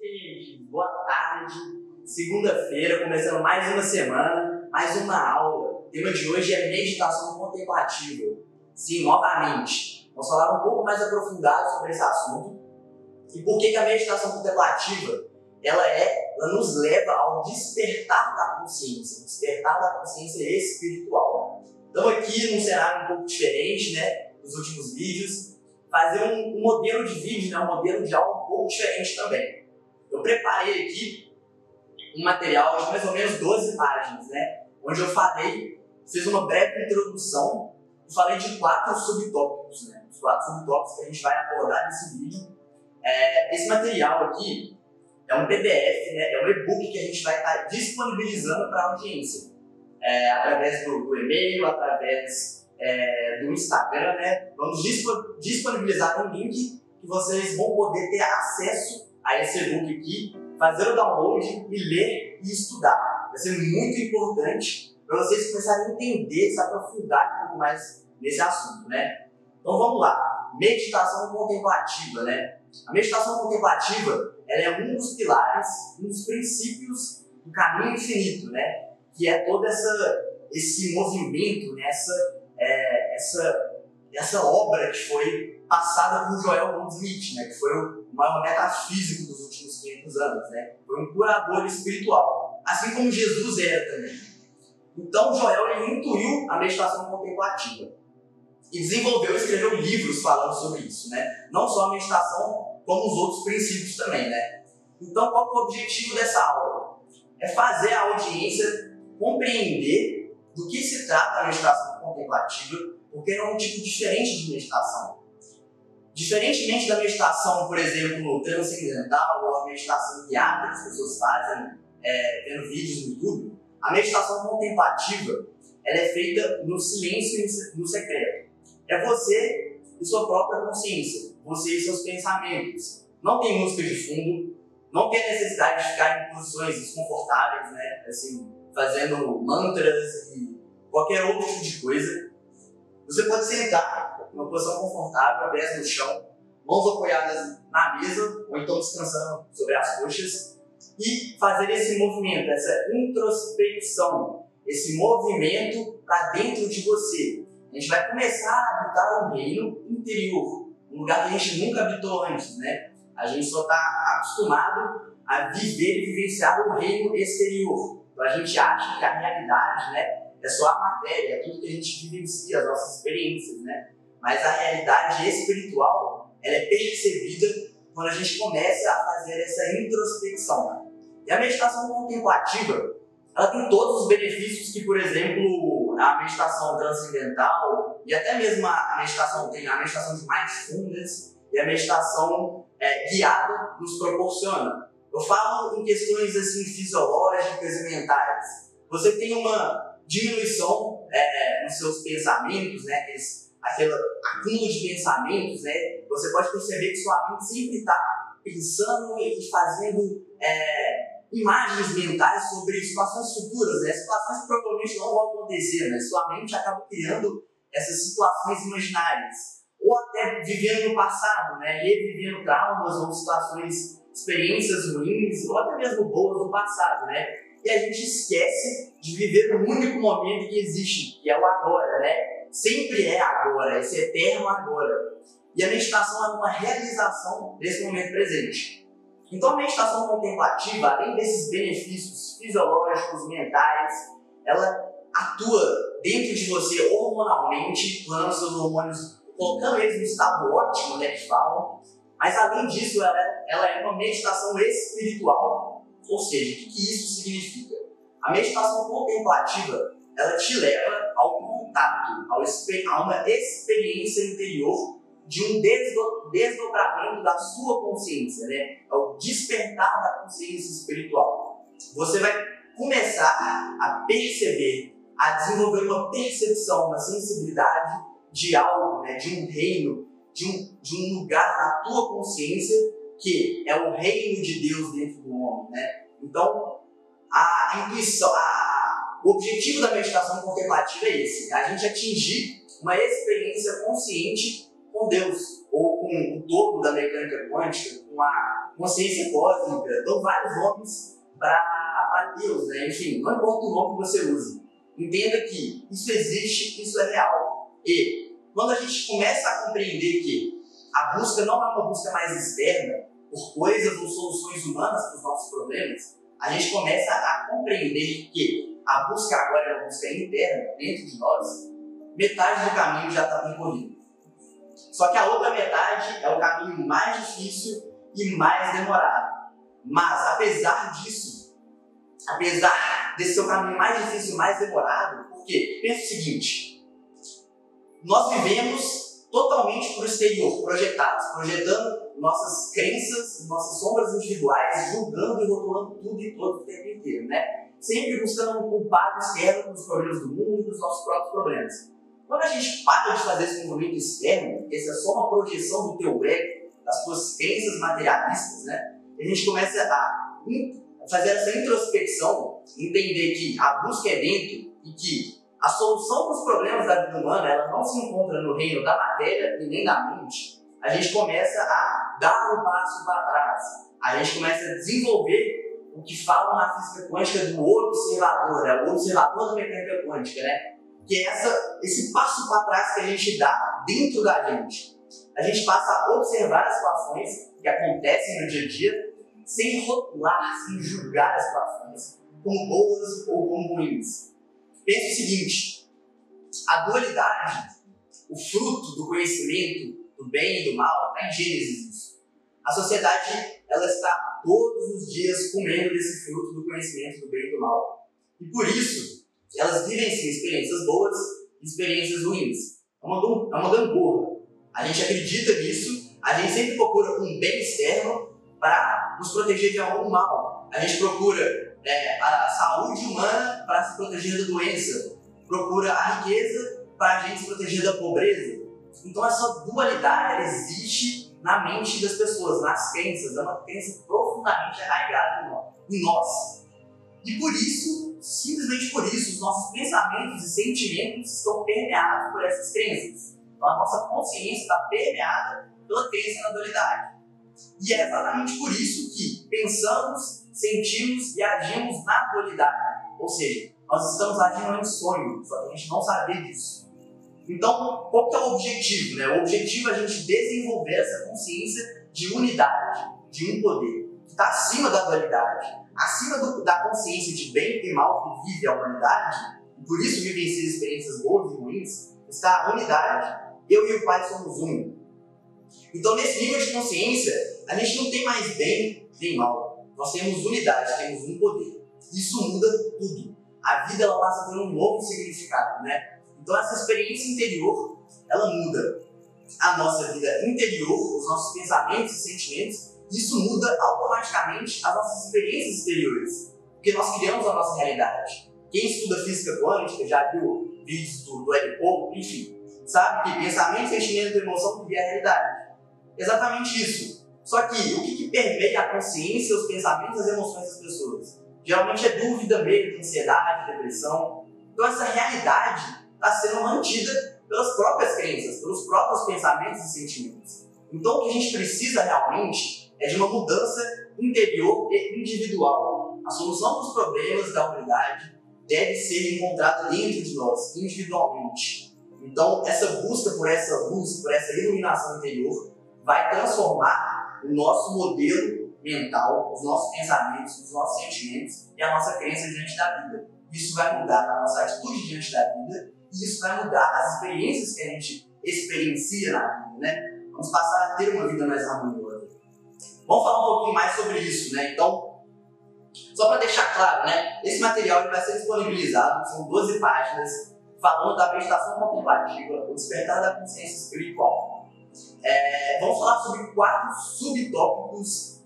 gente, boa tarde. Segunda-feira, começando mais uma semana, mais uma aula. O tema de hoje é meditação contemplativa. Sim, novamente, vamos falar um pouco mais aprofundado sobre esse assunto e por que, que a meditação contemplativa ela é, ela nos leva ao despertar da consciência, despertar da consciência espiritual. Estamos aqui num cenário um pouco diferente, né, dos últimos vídeos, fazer um, um modelo de vídeo, né, um modelo de aula um pouco diferente também. Eu preparei aqui um material de mais ou menos 12 páginas, né, onde eu falei, fiz uma breve introdução e falei de quatro subtópicos, né, os quatro subtópicos que a gente vai abordar nesse vídeo. É, esse material aqui é um PDF, né, é um e-book que a gente vai estar disponibilizando para a audiência, é, através do, do e-mail, através é, do Instagram, né? Vamos disponibilizar um link que vocês vão poder ter acesso a esse e-book aqui, fazer o download e ler e estudar. Vai ser muito importante para vocês começarem a entender, se aprofundar um pouco mais nesse assunto, né? Então vamos lá. Meditação contemplativa, né? A meditação contemplativa ela é um dos pilares, um dos princípios do caminho infinito, né? Que é todo essa, esse movimento, né? essa é, essa, essa obra que foi passada por Joel Goldsmith, né, que foi o maior metafísico dos últimos 500 anos, né, foi um curador espiritual, assim como Jesus era também. Então Joel intuiu a meditação contemplativa e desenvolveu e escreveu livros falando sobre isso, né? Não só a meditação, como os outros princípios também, né? Então, qual é o objetivo dessa aula? É fazer a audiência compreender do que se trata a meditação contemplativa, porque é um tipo diferente de meditação. Diferentemente da meditação, por exemplo, transcendental ou a meditação guiada que as pessoas fazem é, vendo vídeos no YouTube, a meditação contemplativa ela é feita no silêncio e no secreto. É você e sua própria consciência, você e seus pensamentos. Não tem música de fundo, não tem necessidade de ficar em posições desconfortáveis, né? Assim, fazendo mantras e qualquer outro tipo de coisa. Você pode sentar uma posição confortável, pés no chão, mãos apoiadas na mesa ou então descansando sobre as coxas e fazer esse movimento, essa introspecção, esse movimento para dentro de você. A gente vai começar a habitar um reino interior, um lugar que a gente nunca habitou antes, né? A gente só está acostumado a viver e vivenciar o reino exterior. Então a gente acha que a realidade, né, é só a matéria, é tudo que a gente vivencia, as nossas experiências, né? Mas a realidade espiritual, ela é percebida quando a gente começa a fazer essa introspecção. E a meditação contemplativa, ela tem todos os benefícios que, por exemplo, a meditação transcendental e até mesmo a meditação tem a meditação de mindfulness e a meditação é, guiada nos proporciona. Eu falo em questões assim fisiológicas e mentais. Você tem uma diminuição é, nos seus pensamentos, né, acúmulo de pensamentos, né, você pode perceber que sua mente sempre está pensando e fazendo é, imagens mentais sobre situações futuras, né, situações que provavelmente não vão acontecer, né, sua mente acaba criando essas situações imaginárias, ou até vivendo no passado, né, revivendo traumas ou situações, experiências ruins, ou até mesmo boas do passado, né, e a gente esquece de viver o único momento que existe, que é o agora, né? Sempre é agora, esse eterno agora. E a meditação é uma realização desse momento presente. Então a meditação contemplativa, além desses benefícios fisiológicos, mentais, ela atua dentro de você hormonalmente, tornando seus hormônios, colocando eles no estado ótimo, né, que falam. Mas além disso, ela, ela é uma meditação espiritual ou seja, o que isso significa? A meditação contemplativa ela te leva ao contato, uma experiência interior de um desdobramento da sua consciência, né? ao despertar da consciência espiritual. Você vai começar a perceber, a desenvolver uma percepção, uma sensibilidade de algo, né? de um reino, de um, de um lugar na tua consciência que é o reino de Deus dentro do homem, né? Então, a intuição, a, o objetivo da meditação contemplativa é esse: a gente atingir uma experiência consciente com Deus, ou com o todo da mecânica quântica, com a, consciência cósmica, dou vários nomes para Deus, né? enfim, não importa o nome que você use. Entenda que isso existe, isso é real. E quando a gente começa a compreender que a busca não é uma busca mais externa, por coisas ou soluções humanas para os nossos problemas, a gente começa a compreender que a busca agora é uma busca interna, dentro de nós, metade do caminho já está percorrido. Só que a outra metade é o caminho mais difícil e mais demorado. Mas, apesar disso, apesar desse seu caminho mais difícil e mais demorado, porque pensa o seguinte: nós vivemos totalmente para o exterior, projetados, projetando nossas crenças, nossas sombras individuais, julgando e rotulando tudo e todo o tempo inteiro, né? Sempre buscando um culpado externo dos problemas do mundo e nossos próprios problemas. Quando a gente para de fazer esse movimento externo, essa é só uma projeção do teu ego, das suas crenças materialistas, né? A gente começa a fazer essa introspecção, entender que a busca é dentro e que a solução para os problemas da vida humana ela não se encontra no reino da matéria e nem da mente. A gente começa a dar um passo para trás. A gente começa a desenvolver o que falam na física quântica do observador, né? o observador da mecânica quântica, né? que é essa, esse passo para trás que a gente dá dentro da gente. A gente passa a observar as situações que acontecem no dia a dia sem rotular, sem julgar as situações como boas ou como ruins. Pense o seguinte: a dualidade, o fruto do conhecimento do bem e do mal, está em Gênesis. A sociedade ela está todos os dias comendo desse fruto do conhecimento do bem e do mal. E por isso, elas vivenciam experiências boas e experiências ruins. É uma, é uma gangorra. A gente acredita nisso, a gente sempre procura um bem externo para nos proteger de algum mal. A gente procura é, a saúde humana para se proteger da doença, procura a riqueza para a gente se proteger da pobreza. Então essa dualidade existe na mente das pessoas, nas crenças, é uma crença profundamente arraigada em nós. E por isso, simplesmente por isso, os nossos pensamentos e sentimentos estão permeados por essas crenças. Então a nossa consciência está permeada pela crença na dualidade. E é exatamente por isso que pensamos, sentimos e agimos na dualidade. Ou seja, nós estamos agindo em sonho, só que a gente não sabe disso. Então, qual que é o objetivo? Né? O objetivo é a gente desenvolver essa consciência de unidade, de um poder, está acima da dualidade, acima do, da consciência de bem e mal que vive a humanidade, e por isso vivencia experiências boas e ruins, está a unidade. Eu e o Pai somos um. Então, nesse nível de consciência, a gente não tem mais bem nem mal. Nós temos unidade, temos um poder. Isso muda tudo. A vida ela passa ter um novo significado, né? Então essa experiência interior, ela muda a nossa vida interior, os nossos pensamentos e sentimentos. Isso muda automaticamente as nossas experiências exteriores, porque nós criamos a nossa realidade. Quem estuda física quântica já viu vídeos do, do Eric Pope, enfim, sabe que pensamento, sentimento e emoção cria a realidade. Exatamente isso. Só que o que, que permeia a consciência, os pensamentos e as emoções das pessoas? Geralmente é dúvida, medo, ansiedade, depressão. Então essa realidade está sendo mantida pelas próprias crenças, pelos próprios pensamentos e sentimentos. Então, o que a gente precisa realmente é de uma mudança interior e individual. A solução para os problemas da humanidade deve ser encontrada dentro de nós, individualmente. Então, essa busca por essa luz, por essa iluminação interior, vai transformar o nosso modelo mental, os nossos pensamentos, os nossos sentimentos e a nossa crença diante da vida. Isso vai mudar a nossa atitude diante da vida e isso vai mudar as experiências que a gente experiencia na vida, né? Vamos passar a ter uma vida mais harmoniosa. Vamos falar um pouquinho mais sobre isso, né? Então, só para deixar claro, né? Esse material vai ser disponibilizado, são 12 páginas, falando da meditação contemplativa, o despertar da consciência espiritual. É, vamos falar sobre quatro subtópicos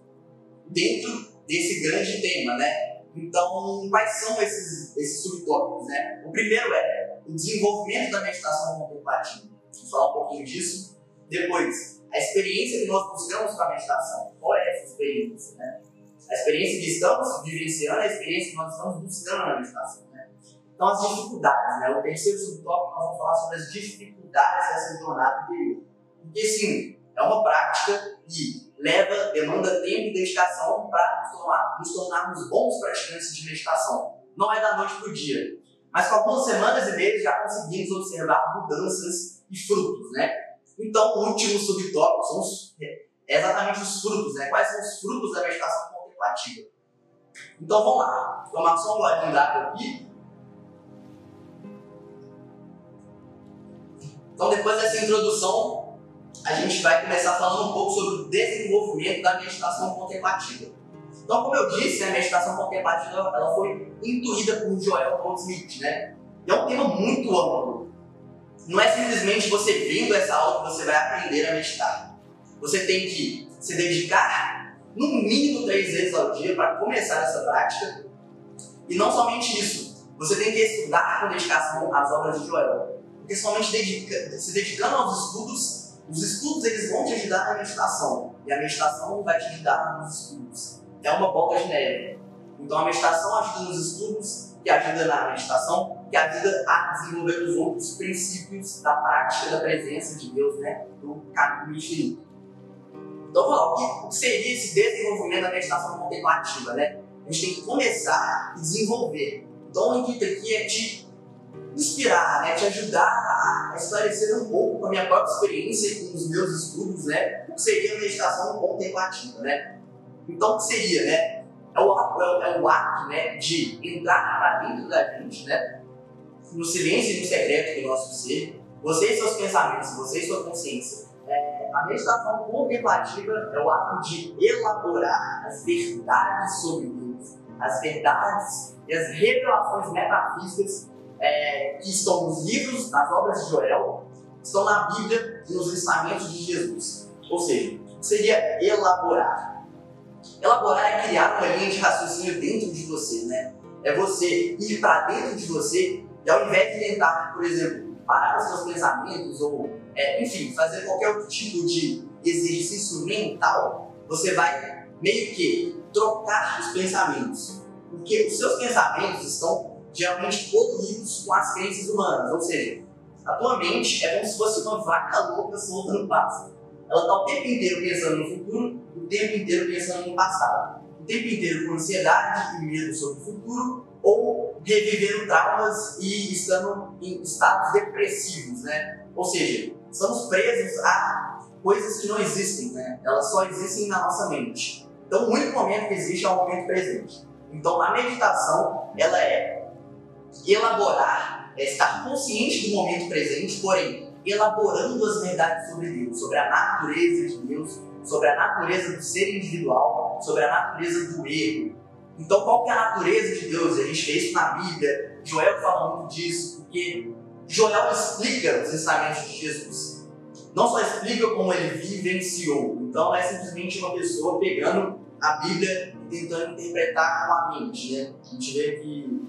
dentro desse grande tema, né? Então, quais são esses, esses subtópicos, né? O primeiro é o desenvolvimento da meditação contemplativa. Vamos falar um pouquinho disso. Depois, a experiência que nós buscamos com a meditação. Qual é essa experiência? Né? A experiência que estamos vivenciando, a experiência que nós estamos buscando na meditação. Né? Então, as dificuldades. Né? O terceiro subtópico, nós vamos falar sobre as dificuldades dessa jornada interior. Porque, sim, é uma prática e leva, demanda tempo e dedicação para nos, nos tornarmos bons praticantes de meditação. Não é da noite para o dia. Mas com algumas semanas e meses já conseguimos observar mudanças e frutos, né? Então, o último subtópico são os, é exatamente os frutos, né? Quais são os frutos da meditação contemplativa? Então, vamos lá. Tomar só um golinho d'água aqui. Então, depois dessa introdução, a gente vai começar falando um pouco sobre o desenvolvimento da meditação contemplativa. Então, como eu disse, a meditação contemplativa ela foi intuída por Joel Goldsmith, né? E é um tema muito amplo. Não é simplesmente você vendo essa aula que você vai aprender a meditar. Você tem que se dedicar no mínimo três vezes ao dia para começar essa prática. E não somente isso, você tem que estudar com dedicação as obras de Joel. Porque somente dedica, se dedicando aos estudos, os estudos eles vão te ajudar na meditação. E a meditação vai te ajudar nos estudos. É uma bola de neve. Então a meditação ajuda nos estudos, que ajuda na meditação, que ajuda a desenvolver os outros princípios da prática da presença de Deus, né? Do caminho infinito. Então, vou falar, o que seria esse desenvolvimento da meditação contemplativa, né? A gente tem que começar e desenvolver. Então, o intuito aqui é te inspirar, né? te ajudar a esclarecer um pouco com a minha própria experiência e com os meus estudos, né? O que seria a meditação contemplativa, né? Então, o que seria, né? É o, é, é o ato né, de entrar para dentro da gente, né? No silêncio e no secreto do nosso ser, você e seus pensamentos, você e sua consciência. É, a meditação contemplativa é o ato de elaborar as verdades sobre Deus, as verdades e as revelações metafísicas é, que estão nos livros, nas obras de Joel, estão na Bíblia e nos ensinamentos de Jesus. Ou seja, seria elaborar. Elaborar é criar uma linha de raciocínio dentro de você, né? É você ir para dentro de você e ao invés de tentar, por exemplo, parar os seus pensamentos ou, é, enfim, fazer qualquer tipo de exercício mental, você vai meio que trocar os pensamentos. Porque os seus pensamentos estão geralmente poluídos com as crenças humanas, ou seja, a tua mente é como se fosse uma vaca louca solta no pasto. Ela está o tempo inteiro pensando no futuro, o tempo inteiro pensando no passado, o tempo inteiro com ansiedade e medo sobre o futuro, ou revivendo traumas e estando em estados depressivos, né? Ou seja, estamos presos a coisas que não existem, né? Elas só existem na nossa mente. Então, o único momento que existe é o momento presente. Então, a meditação, ela é elaborar, é estar consciente do momento presente, porém, elaborando as verdades sobre Deus, sobre a natureza de Deus, sobre a natureza do ser individual, sobre a natureza do erro. Então, qual que é a natureza de Deus? A gente vê isso na Bíblia, Joel fala muito disso, porque Joel explica os ensinamentos de Jesus. Não só explica como ele vivenciou, então não é simplesmente uma pessoa pegando a Bíblia e tentando interpretar com a mente. Né? A gente vê que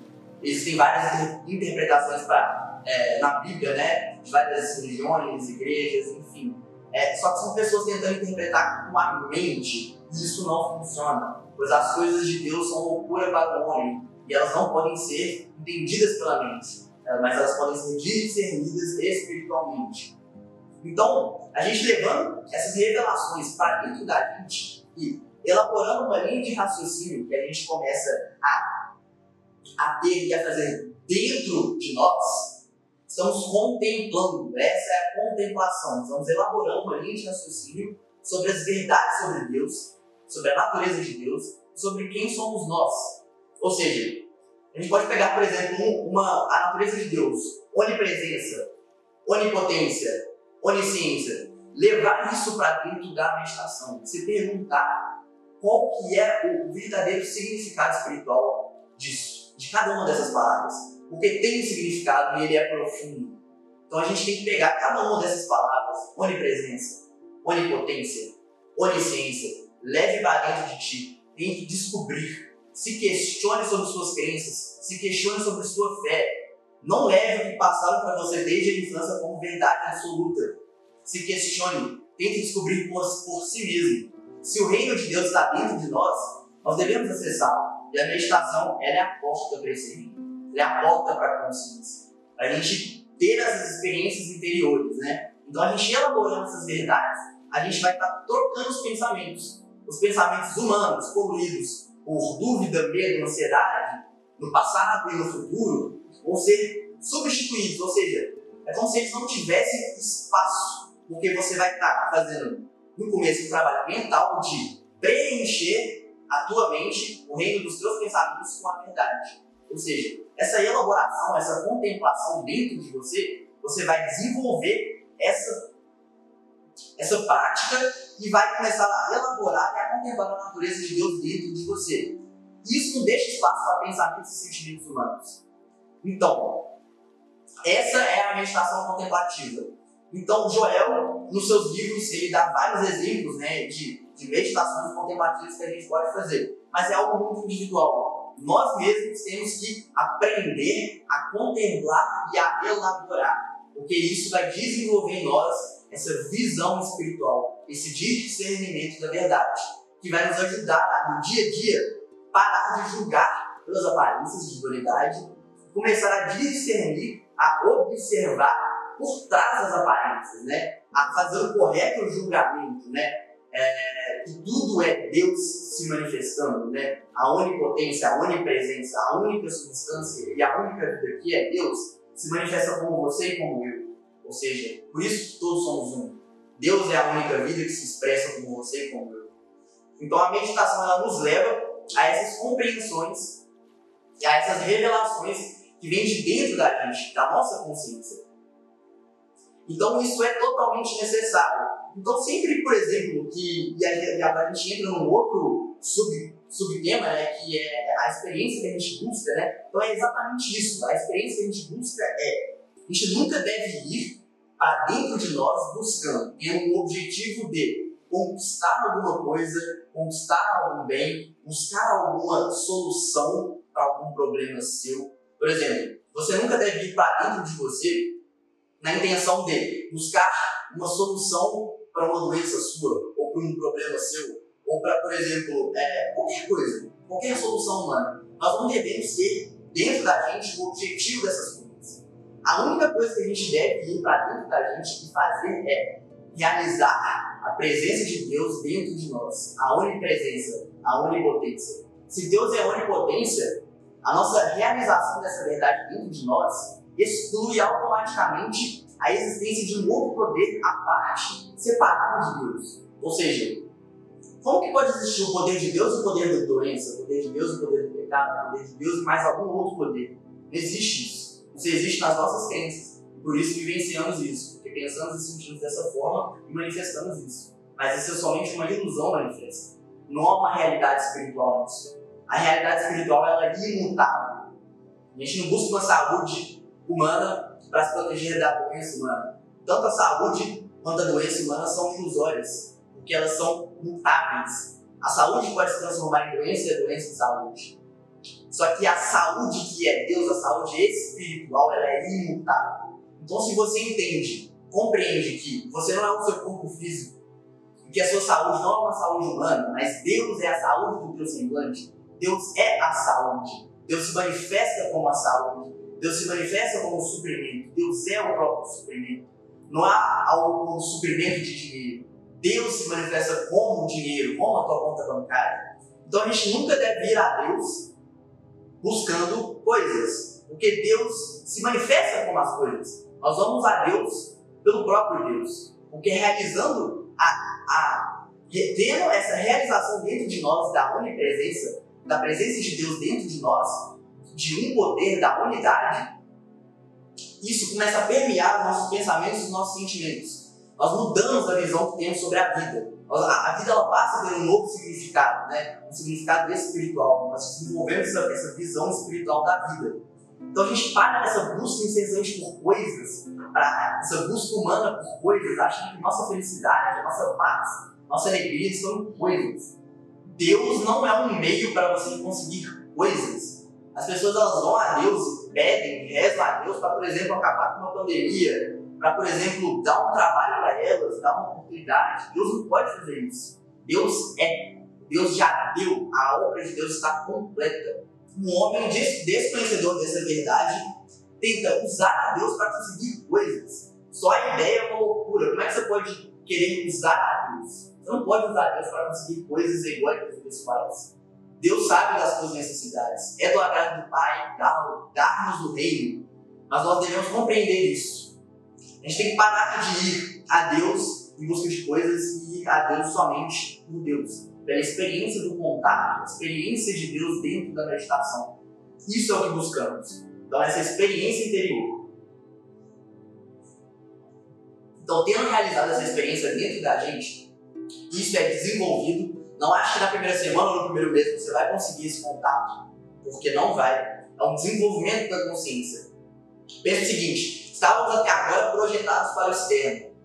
existem várias interpretações pra, é, na Bíblia, né? de várias religiões, igrejas, enfim. É, só que são pessoas tentando interpretar com a mente e isso não funciona, pois as coisas de Deus são loucura para o homem e elas não podem ser entendidas pela mente, é, mas elas podem ser discernidas espiritualmente. Então, a gente levando essas revelações para dentro da gente e elaborando uma linha de raciocínio que a gente começa a, a ter e a fazer dentro de nós, estamos contemplando, essa é a contemplação, estamos elaborando uma linha de raciocínio sobre as verdades sobre Deus, sobre a natureza de Deus, sobre quem somos nós. Ou seja, a gente pode pegar, por exemplo, uma, a natureza de Deus, onipresença, onipotência, onisciência, levar isso para dentro da meditação, se perguntar qual que é o verdadeiro significado espiritual disso, de cada uma dessas palavras. Porque tem um significado e ele é profundo. Então a gente tem que pegar cada uma dessas palavras, onipresença, onipotência, onisciência, leve para dentro de ti, tente descobrir, se questione sobre suas crenças, se questione sobre sua fé. Não leve o que passaram para você desde a infância como verdade absoluta. Se questione, tente descobrir por, por si mesmo. Se o reino de Deus está dentro de nós, nós devemos acessá-lo. E a meditação ela é a porta para esse reino. Ela é a porta para a consciência. A gente ter essas experiências interiores, né? Então a gente elaborando essas verdades, a gente vai estar tá trocando os pensamentos. Os pensamentos humanos, poluídos por dúvida, medo, ansiedade, no passado e no futuro, vão ser substituídos. Ou seja, é como se eles não tivessem espaço, porque você vai estar tá fazendo, no começo, um trabalho mental de preencher a tua mente, o reino dos teus pensamentos com a verdade. Ou seja, essa elaboração, essa contemplação dentro de você, você vai desenvolver essa, essa prática e vai começar a elaborar e a contemplar a natureza de Deus dentro de você. Isso não deixa espaço para pensamentos e sentimentos humanos. Então, essa é a meditação contemplativa. Então, Joel, nos seus livros, ele dá vários exemplos né, de, de meditações contemplativas que a gente pode fazer. Mas é algo muito individual. Nós mesmos temos que aprender a contemplar e a elaborar. Porque isso vai desenvolver em nós essa visão espiritual, esse discernimento da verdade, que vai nos ajudar no dia a dia, parar de julgar pelas aparências de dualidade, começar a discernir, a observar por trás das aparências, né? a fazer o correto julgamento, né? É, que tudo é Deus se manifestando, né? A onipotência, a onipresença, a única substância e a única vida que é Deus se manifesta como você e como eu. Ou seja, por isso todos somos um. Deus é a única vida que se expressa como você e como eu. Então a meditação ela nos leva a essas compreensões, a essas revelações que vêm de dentro da gente, da nossa consciência. Então isso é totalmente necessário. Então sempre, por exemplo, que e a, e a gente entra num outro sub, subtema, né, que é a experiência que a gente busca, né? Então é exatamente isso. A experiência que a gente busca é a gente nunca deve ir para dentro de nós buscando, tendo um objetivo de conquistar alguma coisa, conquistar algum bem, buscar alguma solução para algum problema seu. Por exemplo, você nunca deve ir para dentro de você na intenção de buscar uma solução para uma doença sua, ou para um problema seu, ou para, por exemplo, é, qualquer coisa, qualquer solução humana. Nós não devemos ter dentro da gente o objetivo dessas coisas. A única coisa que a gente deve ir para dentro da gente e fazer é realizar a presença de Deus dentro de nós, a onipresença, a onipotência. Se Deus é onipotência, a nossa realização dessa verdade dentro de nós exclui automaticamente a existência de um outro poder à parte, separado de Deus. Ou seja, como que pode existir o poder de Deus e o poder da doença, o poder de Deus e o poder do pecado, o poder de Deus e mais algum outro poder? Não existe isso. Isso existe nas nossas crenças. Por isso vivenciamos isso, porque pensamos e sentimos dessa forma e manifestamos isso. Mas isso é somente uma ilusão manifesta. Não há uma realidade espiritual nisso. A realidade espiritual ela é imutável. A gente não busca uma saúde humana para se proteger da doença humana. Tanto a saúde quanto a doença humana são ilusórias, porque elas são mutáveis. A saúde pode se transformar em doença e a doença em saúde. Só que a saúde que é Deus, a saúde espiritual, ela é imutável. Então, se você entende, compreende que você não é o seu corpo físico, que a sua saúde não é uma saúde humana, mas Deus é a saúde do teu semblante, Deus é a saúde. Deus se manifesta como a saúde. Deus se manifesta como suprimento. Deus é o próprio suprimento. Não há algum suprimento de dinheiro. Deus se manifesta como dinheiro, como a tua conta bancária. Então a gente nunca deve ir a Deus buscando coisas, porque Deus se manifesta como as coisas. Nós vamos a Deus pelo próprio Deus, porque realizando a, a tendo essa realização dentro de nós da onipresença, da presença de Deus dentro de nós, de um poder, da unidade, isso começa a permear os nossos pensamentos e os nossos sentimentos. Nós mudamos a visão que temos sobre a vida. A vida ela passa a ter um novo significado, né? um significado espiritual. Nós desenvolvemos essa, essa visão espiritual da vida. Então a gente para dessa busca incessante por coisas, essa busca humana por coisas, achando que nossa felicidade, nossa paz, nossa alegria são coisas. Deus não é um meio para você conseguir coisas. As pessoas elas vão a Deus, pedem, rezam a Deus para, por exemplo, acabar com uma pandemia, para, por exemplo, dar um trabalho para elas, dar uma oportunidade. Deus não pode fazer isso. Deus é. Deus já deu. A obra de Deus está completa. Um homem desconhecedor dessa verdade tenta usar a Deus para conseguir coisas. Só a ideia é uma loucura. Como é que você pode querer usar a isso. Você não pode usar Deus para conseguir coisas egóicas e pessoais. Deus sabe das suas necessidades. É do agrado do Pai dar-nos do reino. Mas nós devemos compreender isso. A gente tem que parar de ir a Deus em busca de coisas e ir a Deus somente por Deus. Pela experiência do contato, a experiência de Deus dentro da meditação. Isso é o que buscamos. Então, essa experiência interior. Então, tendo realizado essa experiência dentro da gente, isso é desenvolvido. Não acho que na primeira semana ou no primeiro mês você vai conseguir esse contato, porque não vai. É um desenvolvimento da consciência. Pense o seguinte: estávamos até agora projetados para o externo.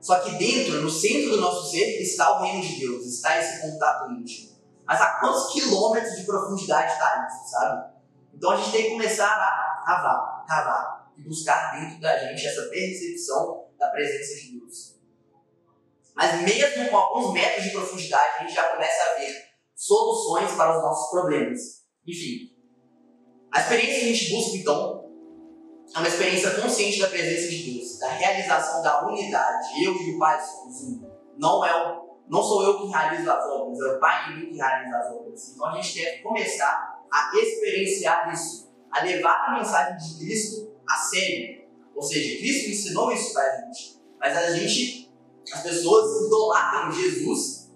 Só que dentro, no centro do nosso ser, está o reino de Deus, está esse contato íntimo. Mas a quantos quilômetros de profundidade está isso, sabe? Então a gente tem que começar a cavar, cavar e buscar dentro da gente essa percepção da presença de Deus. Mas mesmo com alguns metros de profundidade, a gente já começa a ver soluções para os nossos problemas. Enfim, a experiência que a gente busca, então, é uma experiência consciente da presença de Deus, da realização da unidade. Eu e o Pai somos um. Não, é o, não sou eu que realizo as obras, é o Pai em mim que realiza as obras. Então a gente deve começar a experienciar isso, a levar a mensagem de Cristo a sério. Ou seja, Cristo ensinou isso para a gente. Mas a gente, as pessoas idolatram Jesus.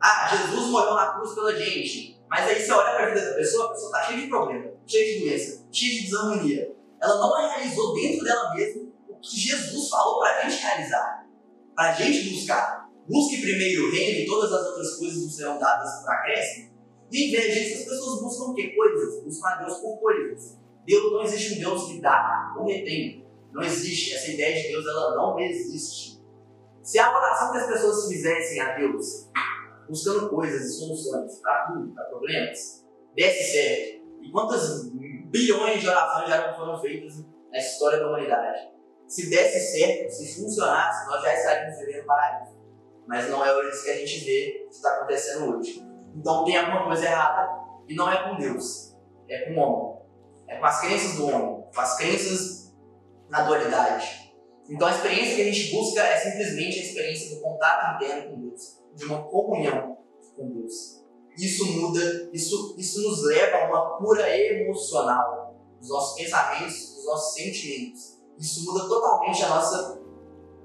Ah, Jesus morreu na cruz pela gente. Mas aí você olha para a vida da pessoa, a pessoa está cheia de problema, cheia de doença, cheia de desarmonia. Ela não realizou dentro dela mesma o que Jesus falou para a gente realizar, para a gente buscar. Busque primeiro o reino e todas as outras coisas não serão dadas para acréscimo. E em vez disso, as pessoas buscam o quê? Coisas. Buscam a Deus por coisas. Deus não existe um Deus que dá ou retém. Não existe. Essa ideia de Deus, ela não existe. Se a oração que as pessoas fizessem a Deus, buscando coisas e soluções para tudo, para problemas, desse certo, e quantas bilhões de orações já foram feitas na história da humanidade? Se desse certo, se funcionasse, nós já estaríamos vivendo paraíso. Mas não é isso que a gente vê que está acontecendo hoje. Então tem alguma coisa errada e não é com Deus, é com o homem. É com as crenças do homem, com as crenças na dualidade. Então a experiência que a gente busca é simplesmente a experiência do contato interno com Deus, de uma comunhão com Deus. Isso muda, isso, isso nos leva a uma cura emocional dos nossos pensamentos, dos nossos sentimentos. Isso muda totalmente a nossa,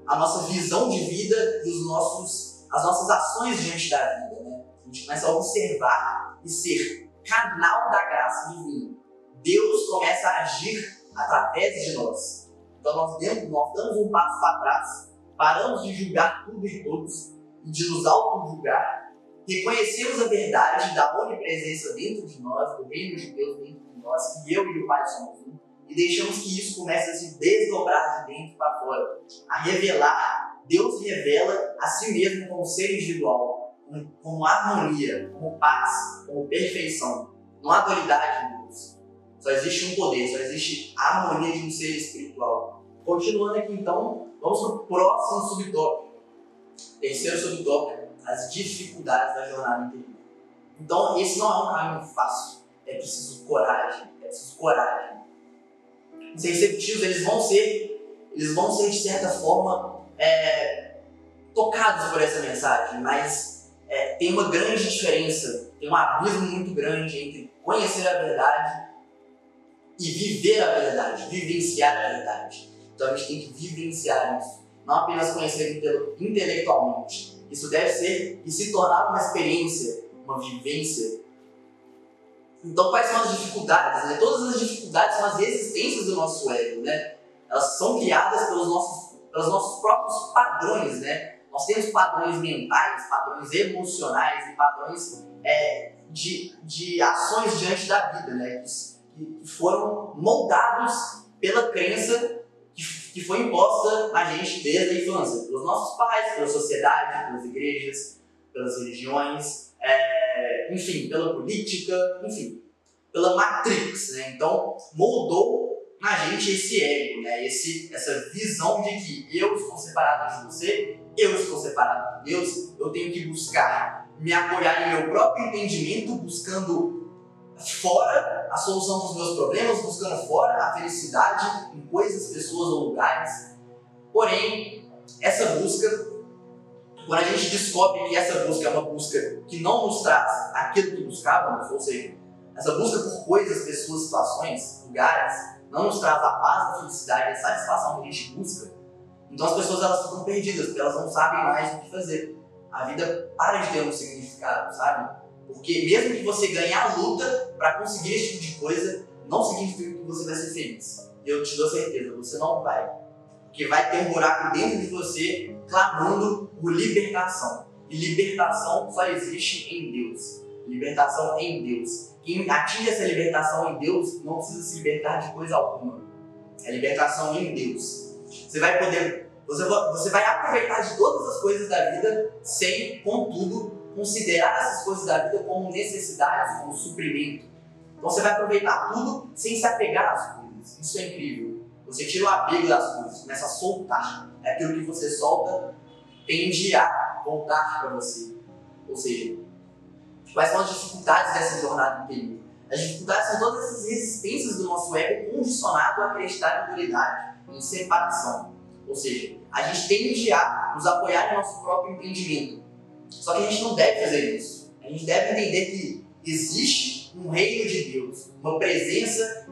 a nossa visão de vida e os nossos, as nossas ações diante da vida. Né? A gente começa a observar e ser canal da graça divina. Deus começa a agir através de nós. Então nós, demos, nós damos um passo para trás, paramos de julgar tudo e todos e de nos auto-julgar, reconhecemos a verdade da onipresença dentro de nós, do reino de Deus dentro de nós, que eu e o Pai somos um, e deixamos que isso comece a se desdobrar de dentro para fora, a revelar. Deus revela a si mesmo como ser individual, como harmonia, como paz, como perfeição. Não há dualidade em Deus. Só existe um poder, só existe a harmonia de um ser espiritual. Continuando aqui então, vamos para o próximo subtópico. Terceiro subtópico, as dificuldades da jornada interior. Então, esse não é um caminho fácil. É preciso coragem. É preciso coragem. Os receptivos, eles vão ser, eles vão ser de certa forma é, tocados por essa mensagem, mas é, tem uma grande diferença, tem um abismo muito grande entre conhecer a verdade e viver a verdade, vivenciar a verdade. Então a gente tem que vivenciar isso, não apenas conhecer intelectualmente. Isso deve ser e se tornar uma experiência, uma vivência. Então quais são as dificuldades? Né? Todas as dificuldades são as resistências do nosso ego, né? Elas são criadas pelos nossos, pelos nossos próprios padrões, né? Nós temos padrões mentais, padrões emocionais e padrões é, de, de ações diante da vida, né? Foram moldados pela crença que foi imposta a gente desde a infância, pelos nossos pais, pela sociedade, pelas igrejas, pelas religiões, é, enfim, pela política, enfim, pela matrix, né? Então, moldou na gente esse ego, né? Esse, essa visão de que eu estou separado de você, eu estou separado de Deus, eu tenho que buscar me apoiar em meu próprio entendimento, buscando fora a solução dos meus problemas, buscando fora a felicidade em coisas, pessoas ou lugares. Porém, essa busca quando a gente descobre que essa busca é uma busca que não nos traz aquilo que buscávamos, ou seja, essa busca por coisas, pessoas, situações, lugares, não nos traz a paz, a felicidade, a satisfação que a gente busca, então as pessoas elas ficam perdidas, porque elas não sabem mais o que fazer. A vida para de ter um significado, sabe? Porque mesmo que você ganhe a luta para conseguir esse tipo de coisa, não significa que você vai ser feliz. Eu te dou certeza, você não vai. Porque vai ter um buraco dentro de você clamando por libertação. E libertação só existe em Deus. Libertação em Deus. Quem atinge essa libertação em Deus não precisa se libertar de coisa alguma. É libertação em Deus. Você vai poder, você, vai aproveitar de todas as coisas da vida sem, contudo, considerar essas coisas da vida como necessidades, como suprimento. Então você vai aproveitar tudo sem se apegar às coisas. Isso é incrível. Você tira o apego das coisas, começa a soltar. É aquilo que você solta tende a voltar para você. Ou seja, quais são as dificuldades dessa jornada interior? As dificuldades são todas essas resistências do nosso ego condicionado a acreditar em dualidade, em separação. Ou seja, a gente tende a nos apoiar em nosso próprio entendimento. Só que a gente não deve fazer isso. A gente deve entender que existe um reino de Deus, uma presença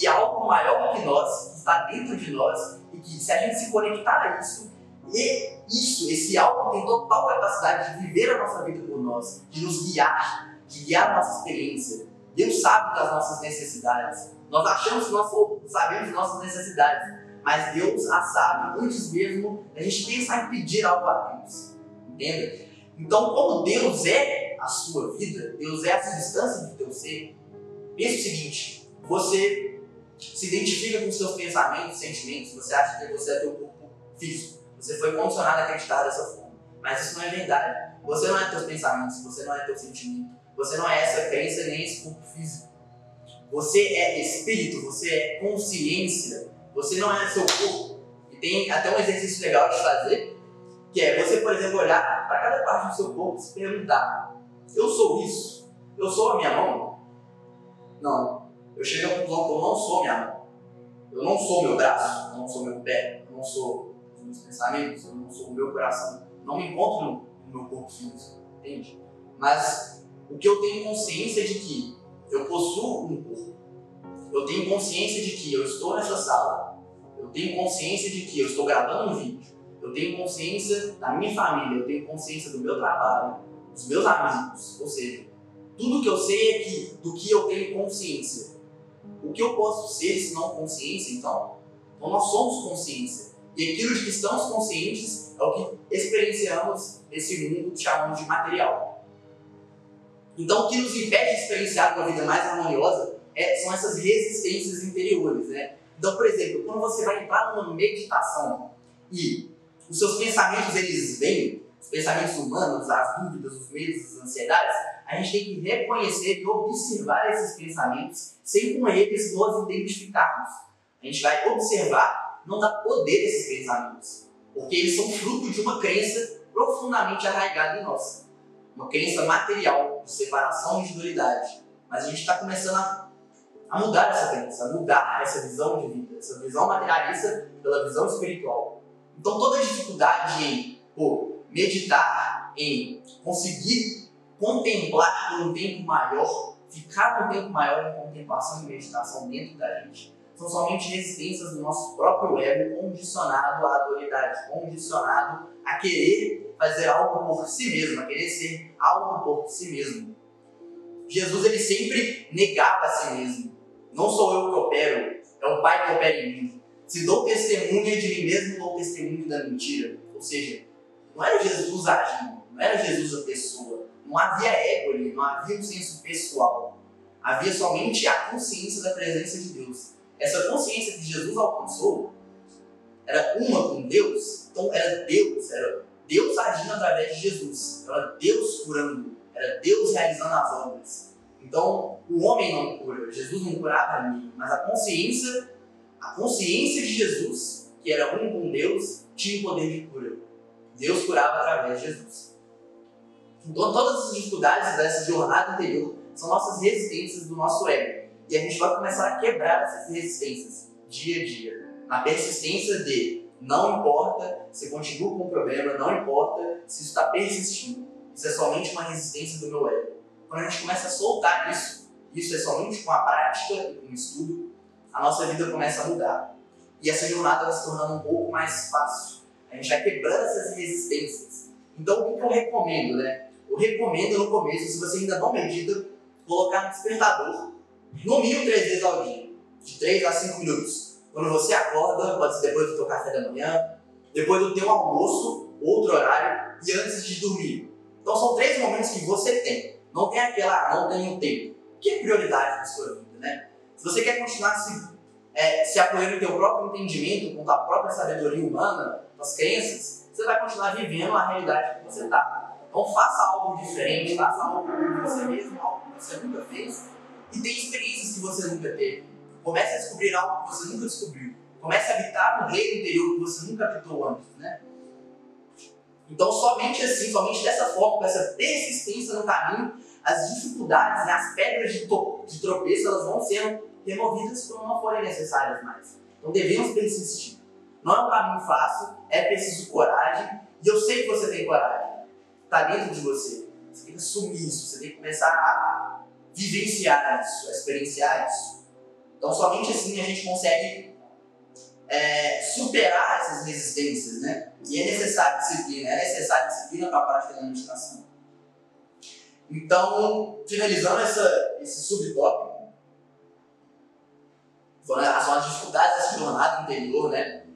e algo maior que nós, que está dentro de nós, e que se a gente se conectar a isso, e isso, esse algo tem total capacidade de viver a nossa vida por nós, de nos guiar, de guiar a nossa experiência. Deus sabe das nossas necessidades. Nós achamos que nós sabemos nossas necessidades, mas Deus a sabe antes mesmo da gente pensar em pedir algo a Deus. Então, como Deus é a sua vida, Deus é a substância do teu ser, pense o seguinte: você se identifica com seus pensamentos, sentimentos, você acha que você é teu corpo físico. Você foi condicionado a acreditar dessa forma. Mas isso não é verdade. Você não é teus pensamentos, você não é teu sentimento, você não é essa crença nem esse corpo físico. Você é espírito, você é consciência, você não é seu corpo. E tem até um exercício legal de fazer, que é você, por exemplo, olhar para cada parte do seu corpo e se perguntar: eu sou isso? Eu sou a minha mão? Não. Eu chego à conclusão que eu não sou minha mão. Eu não sou meu braço, eu não sou meu pé, eu não sou os meus pensamentos, eu não sou o meu coração. Não me encontro no, no meu corpo físico, entende? Mas o que eu tenho consciência de que eu possuo um corpo. Eu tenho consciência de que eu estou nessa sala. Eu tenho consciência de que eu estou gravando um vídeo. Eu tenho consciência da minha família. Eu tenho consciência do meu trabalho, dos meus amigos. Ou seja, tudo que eu sei é que, do que eu tenho consciência. O que eu posso ser se não consciência, então? Então nós somos consciência. E aquilo de que estamos conscientes é o que experienciamos nesse mundo que chamamos de material. Então, o que nos impede de experienciar uma vida mais harmoniosa é, são essas resistências interiores, né? Então, por exemplo, quando você vai entrar numa meditação e os seus pensamentos eles vêm, os pensamentos humanos, as dúvidas, os medos, as ansiedades, a gente tem que reconhecer e observar esses pensamentos sem com eles nos identificarmos. A gente vai observar, não dá poder a esses pensamentos, porque eles são fruto de uma crença profundamente arraigada em nós. Uma crença material de separação e de dualidade. Mas a gente está começando a, a mudar essa crença, a mudar essa visão de vida, essa visão materialista pela visão espiritual. Então toda a dificuldade em pô, meditar, em conseguir contemplar por um tempo maior, ficar por um tempo maior em contemplação e meditação dentro da gente, são somente resistências do nosso próprio ego condicionado à dualidade, condicionado a querer fazer algo por si mesmo, a querer ser algo por si mesmo. Jesus ele sempre negava a si mesmo. Não sou eu que opero, é o Pai que opera em mim. Se dou testemunha de mim mesmo, dou testemunho da mentira. Ou seja, não era Jesus agindo, não era Jesus a pessoa. Não havia ego ali, não havia um senso pessoal. Havia somente a consciência da presença de Deus. Essa consciência que Jesus alcançou era uma com Deus, então era Deus, era Deus agindo através de Jesus, era Deus curando, era Deus realizando as obras. Então, o homem não cura, Jesus não curava ninguém, mas a consciência, a consciência de Jesus, que era um com Deus, tinha o poder de cura. Deus curava através de Jesus. Então, todas as dificuldades dessa jornada anterior são nossas resistências do nosso ego. E a gente vai começar a quebrar essas resistências dia a dia, na persistência de Não importa se continua com o problema, não importa se isso está persistindo. Isso é somente uma resistência do meu ego. Quando a gente começa a soltar isso, isso é somente com a prática e com o estudo, a nossa vida começa a mudar. E essa jornada vai se tornando um pouco mais fácil. A gente vai quebrando essas resistências. Então, o que eu recomendo, né? Eu recomendo no começo, se você ainda não medita, colocar no despertador, no mínimo três vezes ao dia, de 3 a 5 minutos. Quando você acorda, pode ser depois do seu café da manhã, depois do teu almoço, outro horário, e antes de dormir. Então são três momentos que você tem. Não tem aquela, não tem um tempo. Que é prioridade na sua vida, né? Se você quer continuar se, é, se apoiando no teu próprio entendimento, com a própria sabedoria humana, com as crenças, você vai continuar vivendo a realidade que você está. Então faça algo diferente, faça algo por você mesmo, algo que você nunca fez, e tenha experiências que você nunca teve. Comece a descobrir algo que você nunca descobriu. Comece a habitar no reino interior que você nunca habitou antes, né? Então, somente assim, somente dessa forma, com essa persistência no caminho, as dificuldades, né, as pedras de, de tropeço, elas vão sendo removidas quando não forem necessárias mais. Então, devemos persistir. Não é um caminho fácil, é preciso coragem, e eu sei que você tem coragem. Está dentro de você. Você tem que assumir isso, você tem que começar a vivenciar isso, a experienciar isso. Então, somente assim a gente consegue é, superar essas resistências, né? E é necessário disciplina, é necessário disciplina para a prática da meditação. Então, finalizando essa, esse subtópico, são as dificuldades dessa jornada interior, né?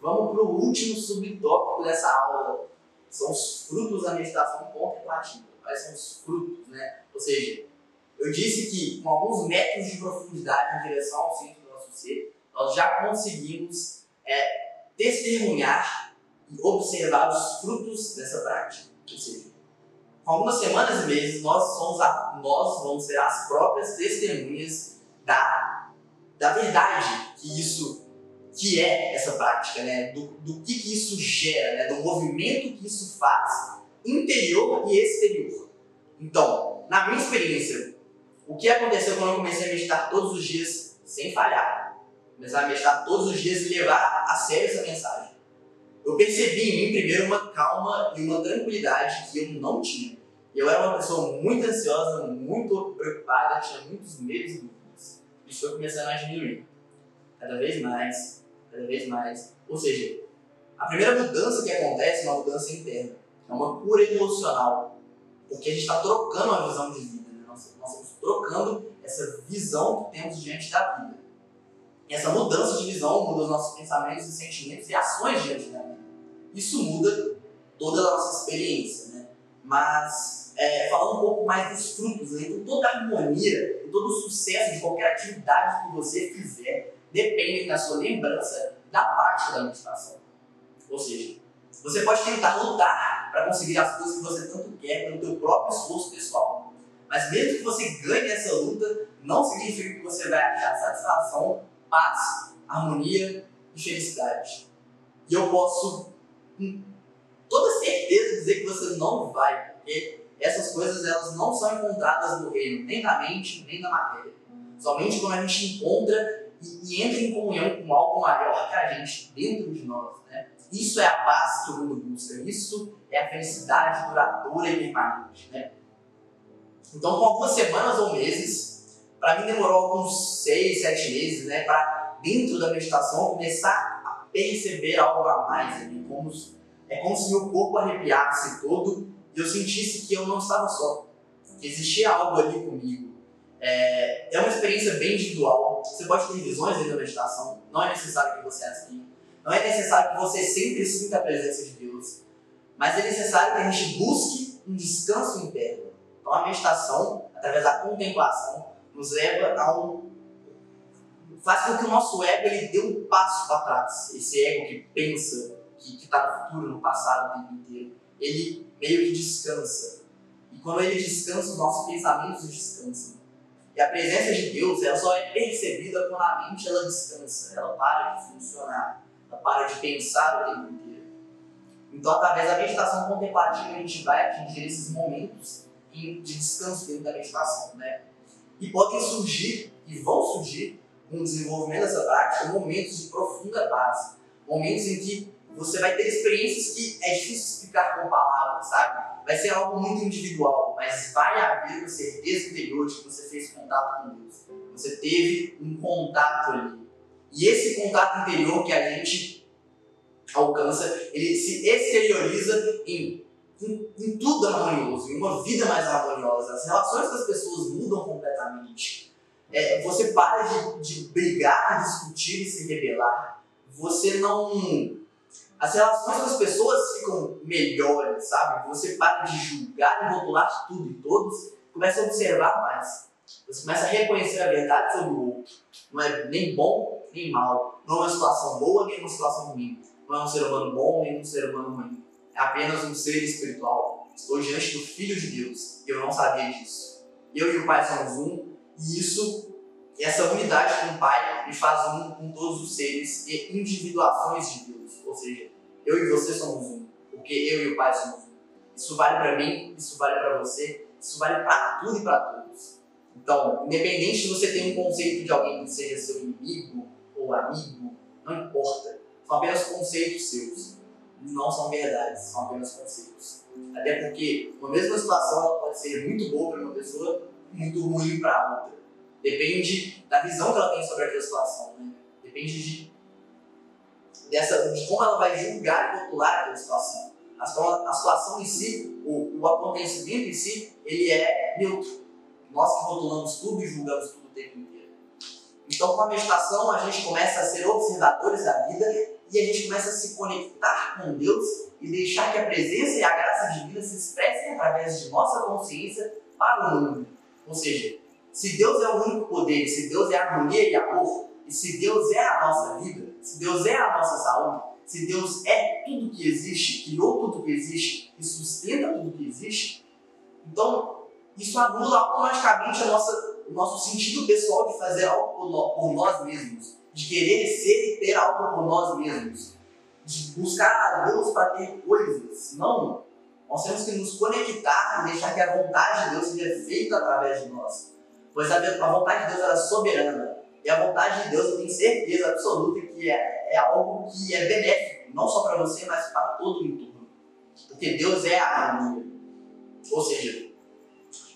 Vamos para o último subtópico dessa aula. São os frutos da meditação contemplativa. Quais são os frutos, né? Ou seja, eu disse que com alguns metros de profundidade em direção ao centro do nosso ser, nós já conseguimos é, testemunhar e observar os frutos dessa prática. Ou seja, algumas semanas e meses, nós, somos a, nós vamos ser as próprias testemunhas da, da verdade que isso que é essa prática, né? do, do que, que isso gera, né? do movimento que isso faz, interior e exterior. Então, na minha experiência, o que aconteceu quando eu comecei a meditar todos os dias sem falhar? começar a meditar todos os dias e levar a sério essa mensagem. Eu percebi em mim primeiro uma calma e uma tranquilidade que eu não tinha. Eu era uma pessoa muito ansiosa, muito preocupada, tinha muitos medos e dúvidas. Isso foi começando a diminuir. Cada vez mais, cada vez mais. Ou seja, a primeira mudança que acontece é uma mudança interna. É uma cura emocional. Porque a gente está trocando a visão de vida. Né? Nós, nós estamos trocando essa visão que temos diante da vida. E essa mudança de visão muda os nossos pensamentos e sentimentos e ações diante da vida. Isso muda toda a nossa experiência, né? Mas, é, falando um pouco mais dos frutos, né? então toda a harmonia, todo o sucesso de qualquer atividade que você fizer depende da sua lembrança da parte da meditação. Ou seja, você pode tentar lutar para conseguir as coisas que você tanto quer pelo seu próprio esforço pessoal. Mas mesmo que você ganhe essa luta, não significa que você vai achar satisfação paz, harmonia e felicidade. E eu posso, com toda certeza, dizer que você não vai, porque essas coisas elas não são encontradas no reino, nem na mente, nem na matéria. Somente quando a gente encontra e, e entra em comunhão com algo maior que a gente dentro de nós. Né? Isso é a paz que o mundo busca, isso é a felicidade duradoura e permanente. Né? Então, com algumas semanas ou meses, para mim demorou alguns seis, sete meses, né, para dentro da meditação começar a perceber algo a mais. Né, como, é como se meu corpo arrepiasse todo e eu sentisse que eu não estava só, que existia algo ali comigo. É, é uma experiência bem individual. Você pode ter visões dentro da meditação, não é necessário que você as tenha. Não é necessário que você sempre sinta a presença de Deus, mas é necessário que a gente busque um descanso interno. Então a meditação, através da contemplação, nos leva a um. faz com que o nosso ego ele dê um passo para trás. Esse ego que pensa, que está no futuro, no passado, o tempo inteiro, ele meio que descansa. E quando ele descansa, os nossos pensamentos descansam. E a presença de Deus ela só é percebida quando a mente ela descansa, ela para de funcionar, ela para de pensar o tempo inteiro. Então, através da meditação contemplativa, a gente vai atingir esses momentos de descanso dentro da meditação, né? E podem surgir, e vão surgir, com o desenvolvimento dessa prática, momentos de profunda paz, Momentos em que você vai ter experiências que é difícil explicar com palavras, sabe? Vai ser algo muito individual, mas vai haver uma certeza interior de que você fez contato com Deus. Você teve um contato ali. E esse contato interior que a gente alcança, ele se exterioriza em, em, tudo harmonioso, em uma vida mais harmoniosa. As relações das pessoas mudam completamente. É, você para de, de brigar, discutir e se rebelar. Você não as relações das pessoas ficam melhores, sabe? Você para de julgar e rotular tudo e todos, começa a observar mais. Você começa a reconhecer a verdade sobre o outro. Não é nem bom nem mal. Não é uma situação boa nem uma situação ruim. Não é um ser humano bom nem um ser humano ruim. É apenas um ser espiritual. Estou diante do Filho de Deus e eu não sabia disso. Eu e o Pai somos um e isso, essa unidade com o Pai, me faz um com todos os seres e individuações de Deus. Ou seja, eu e você somos um, porque eu e o Pai somos um. Isso vale para mim, isso vale para você, isso vale para tudo e para todos. Então, independente de você ter um conceito de alguém que seja seu inimigo ou amigo, não importa. São apenas conceitos seus. Não são verdades, são apenas conceitos. Até porque uma mesma situação ela pode ser muito boa para uma pessoa e muito ruim para outra. Depende da visão que ela tem sobre aquela situação. Né? Depende de dessa, de como ela vai julgar e rotular aquela situação. A, a situação em si, o, o acontecimento em si, ele é neutro. Nós que rotulamos tudo e julgamos tudo o tempo inteiro. Então, com a meditação, a gente começa a ser observadores da vida e a gente começa a se conectar com Deus e deixar que a presença e a graça divina se expressem através de nossa consciência para o mundo. Ou seja, se Deus é o único poder, se Deus é harmonia e amor, e se Deus é a nossa vida, se Deus é a nossa saúde, se Deus é tudo que existe, criou tudo que existe e sustenta tudo que existe, então isso anula automaticamente a nossa, o nosso sentido pessoal de fazer algo por nós mesmos, de querer ser e ter algo por nós mesmos, de buscar a Deus para ter coisas. Não. Nós temos que nos conectar e deixar que a vontade de Deus seja feita através de nós. Pois a vontade de Deus é soberana. E a vontade de Deus, eu tenho certeza absoluta que é, é algo que é benéfico, não só para você, mas para todo o entorno. Porque Deus é a harmonia. Ou seja,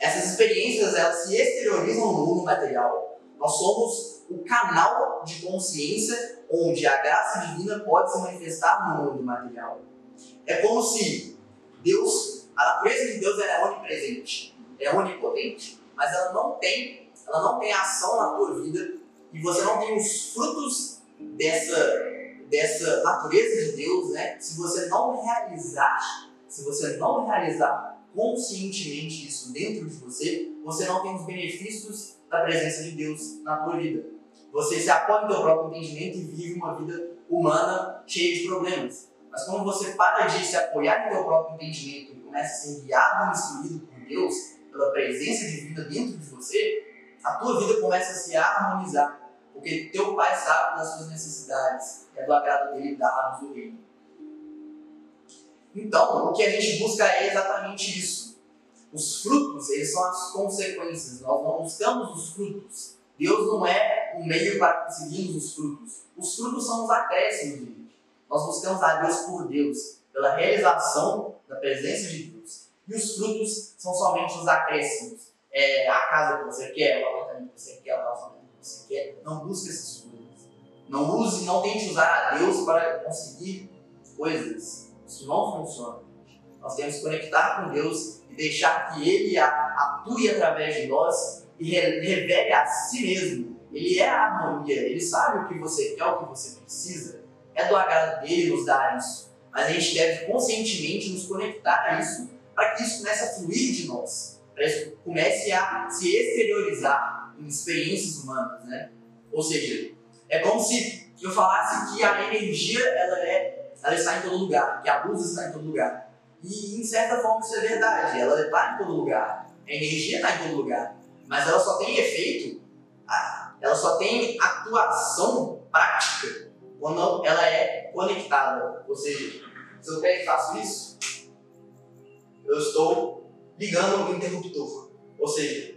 essas experiências elas se exteriorizam no mundo material. Nós somos o canal de consciência onde a graça divina pode se manifestar no mundo material. É como se Deus, a natureza de Deus é onipresente, é onipotente, mas ela não tem, ela não tem ação na tua vida e você não tem os frutos dessa, dessa natureza de Deus, né? Se você não realizar, se você não realizar conscientemente isso dentro de você, você não tem os benefícios da presença de Deus na tua vida. Você se apoia no teu próprio entendimento e vive uma vida humana cheia de problemas. Mas quando você para de se apoiar no teu próprio entendimento e começa a ser guiado e instruído por Deus, pela presença divina dentro de você, a tua vida começa a se harmonizar porque teu pai sabe das suas necessidades, é do agrado dele dar-nos o reino. Então, o que a gente busca é exatamente isso. Os frutos, eles são as consequências. Nós não buscamos os frutos. Deus não é um meio para conseguirmos os frutos. Os frutos são os acréscimos Deus. Nós buscamos a Deus por Deus, pela realização da presença de Deus. E os frutos são somente os acréscimos. É a casa que você quer, o apartamento que você quer, o relacionamento você quer, não busque essas coisas. Não use, não tente usar a Deus para conseguir coisas. Isso não funciona. Nós temos que conectar com Deus deixar que Ele atue através de nós e revele a si mesmo. Ele é a harmonia, Ele sabe o que você quer, o que você precisa. É do agrado dele nos dar isso. Mas a gente deve conscientemente nos conectar a isso para que isso comece a fluir de nós, para que isso comece a se exteriorizar em experiências humanas, né? Ou seja, é como se eu falasse que a energia ela é, ela está em todo lugar, que a luz está em todo lugar. E em certa forma isso é verdade, ela está em todo lugar, a energia está em todo lugar, mas ela só tem efeito, ela só tem atuação prática quando ela é conectada. Ou seja, se eu pego e faço isso, eu estou ligando o interruptor. Ou seja,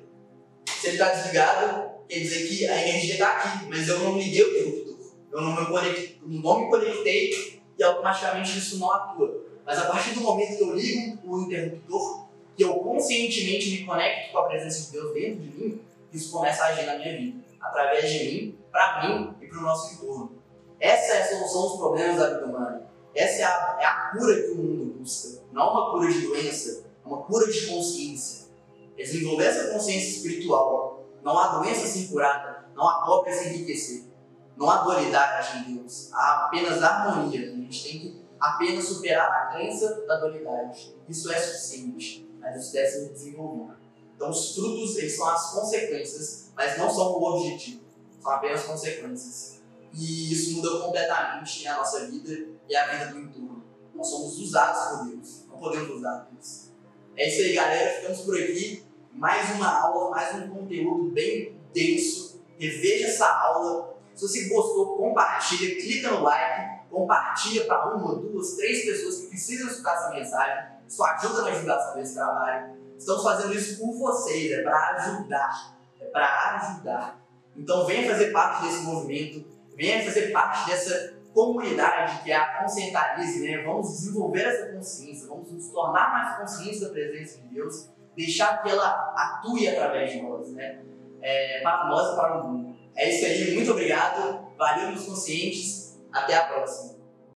se ele está desligado, quer dizer que a energia está aqui, mas eu não liguei o interruptor. eu não me, conectei, não me conectei e automaticamente isso não atua. Mas a partir do momento que eu ligo o interruptor, que eu conscientemente me conecto com a presença de Deus dentro de mim, isso começa a agir na minha vida, através de mim, para mim e para o nosso entorno. Essa é a solução dos problemas da vida humana. Essa é a, é a cura que o mundo busca. Não uma cura de doença, uma cura de consciência. Desenvolver essa consciência espiritual. Não há doença sem curar, não há pobre sem enriquecer. Não há dualidade em Deus, há apenas harmonia. A gente tem que apenas superar a crença da dualidade. Isso é suficiente, mas isso deve ser desenvolvido. Então, os frutos eles são as consequências, mas não são o objetivo, são apenas consequências. E isso muda completamente a nossa vida e a vida do entorno. Nós somos usados por Deus, não podemos usar Deus. É isso aí, galera. Ficamos por aqui. Mais uma aula, mais um conteúdo bem denso. Reveja essa aula. Se você gostou, compartilha, clica no like, compartilha para uma, duas, três pessoas que precisam escutar essa mensagem. Isso ajuda na divulgação desse trabalho. Estamos fazendo isso por vocês, é para ajudar. É para ajudar. Então venha fazer parte desse movimento, venha fazer parte dessa comunidade que é a Conscientarize, né? Vamos desenvolver essa consciência, vamos nos tornar mais conscientes da presença de Deus, deixar que ela atue através de nós, né? É, para nós e para o mundo. É isso aí, muito obrigado, valeu meus conscientes, até a próxima.